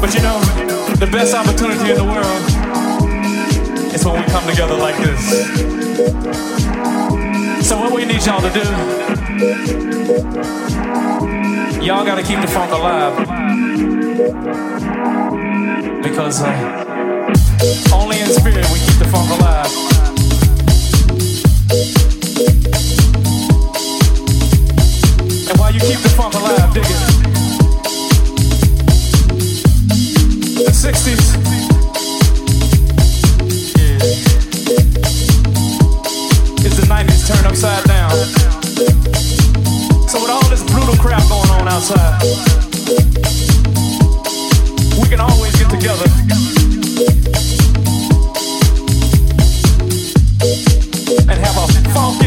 But you know, the best opportunity in the world is when we come together like this. So what we need y'all to do, y'all gotta keep the funk alive. Because uh, only in spirit we keep the funk alive. And while you keep the funk alive, dig it. 60s. Is the 90s turned upside down? So, with all this brutal crap going on outside, we can always get together. And have a funky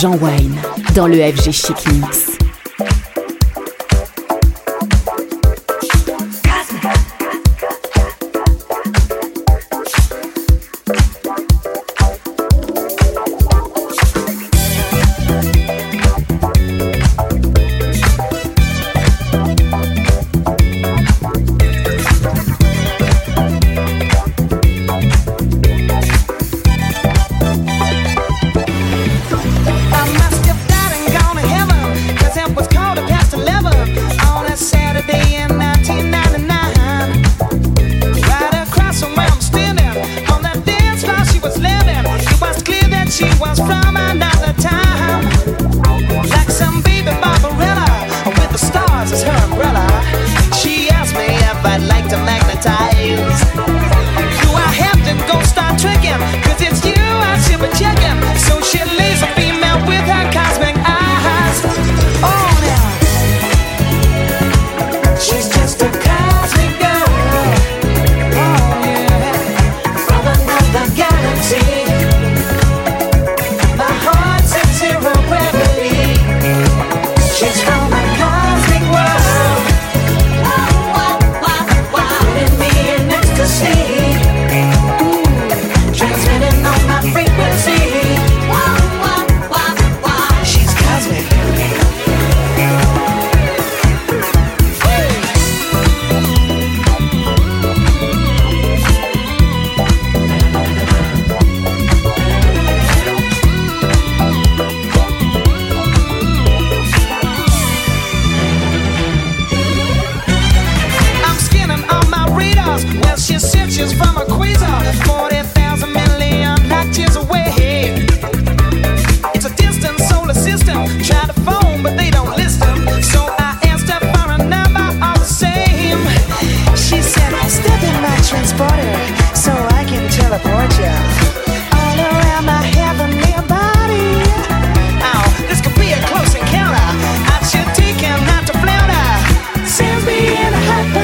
Jean Wine dans le FG Chic Mix.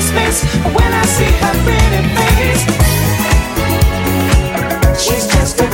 Christmas when I see her pretty face. She's just a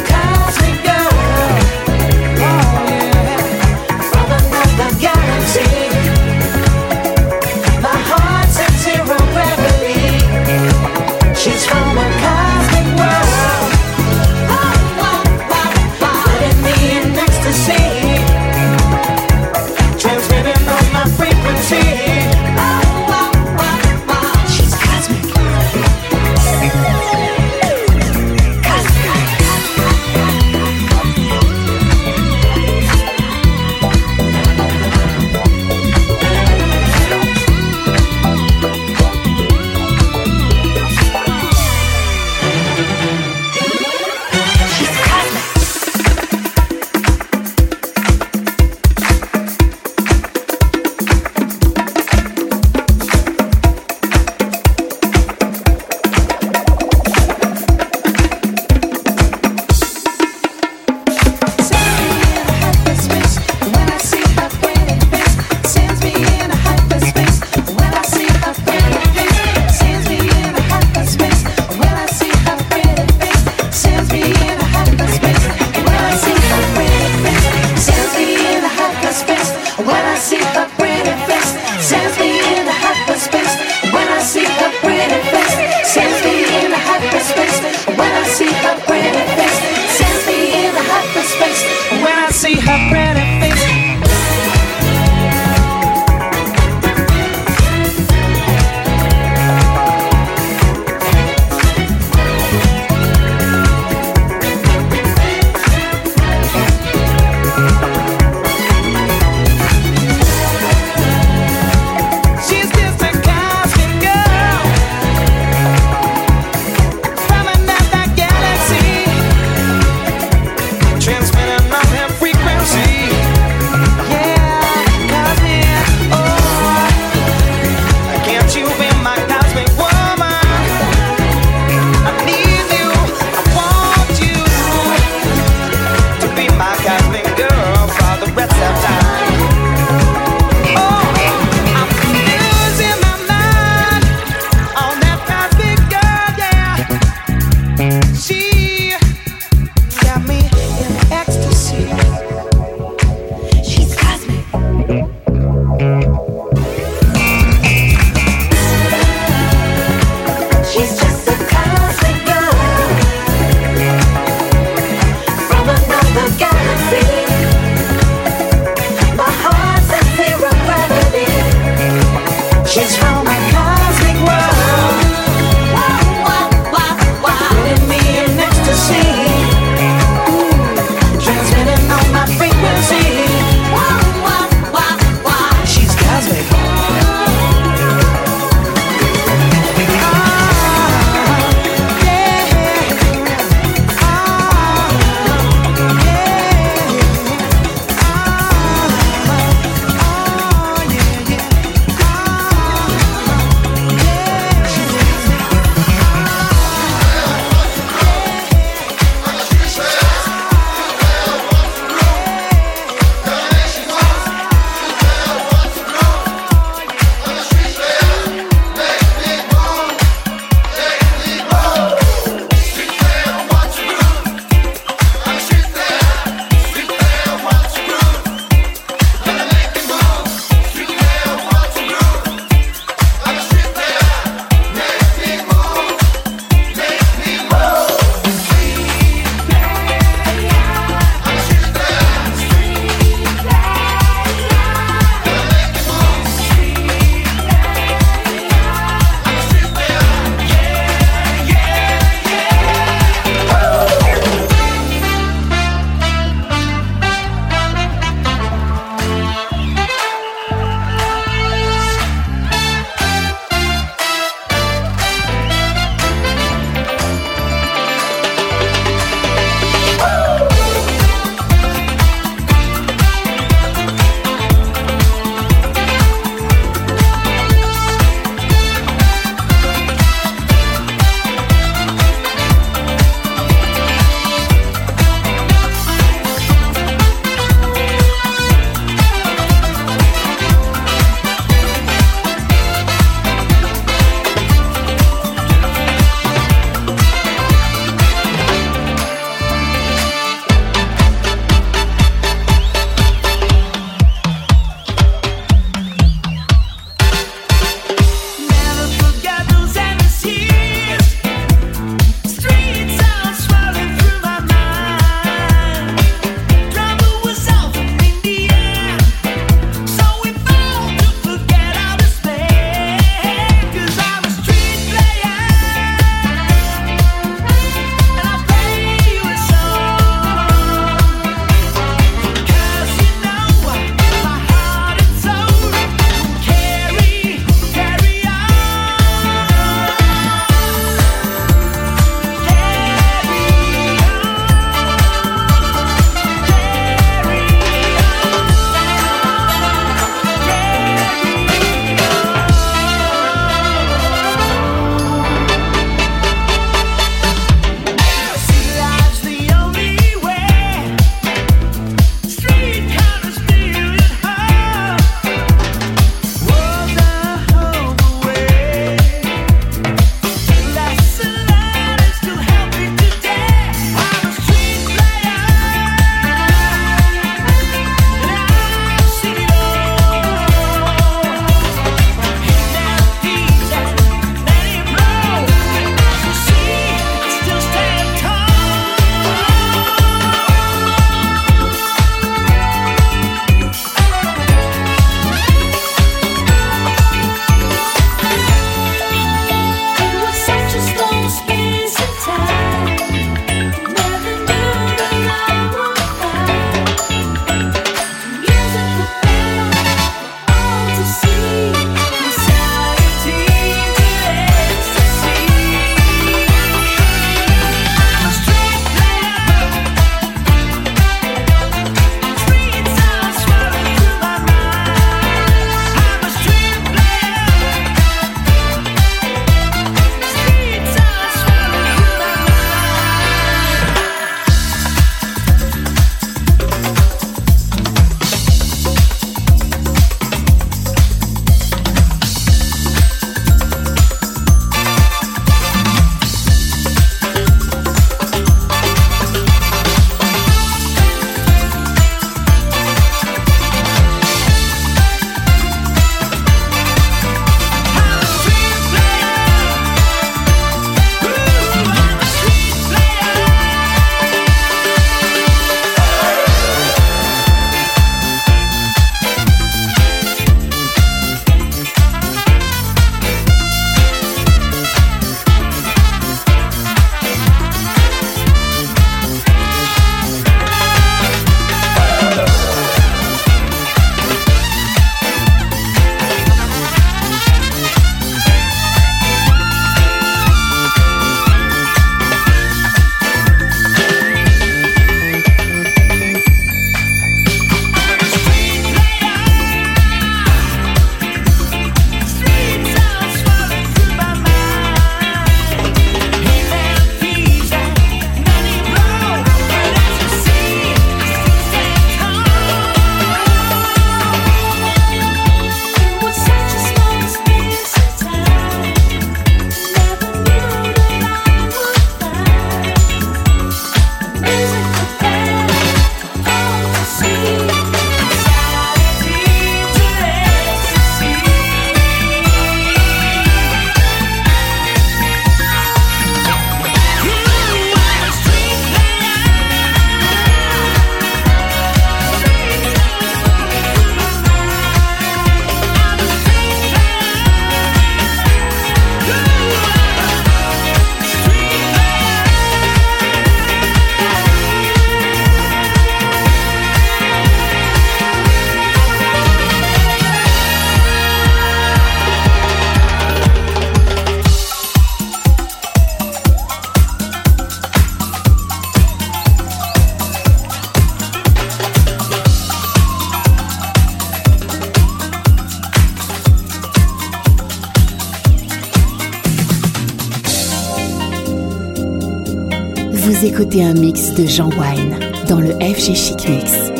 écoutez un mix de Jean Wine dans le FG Chic Mix.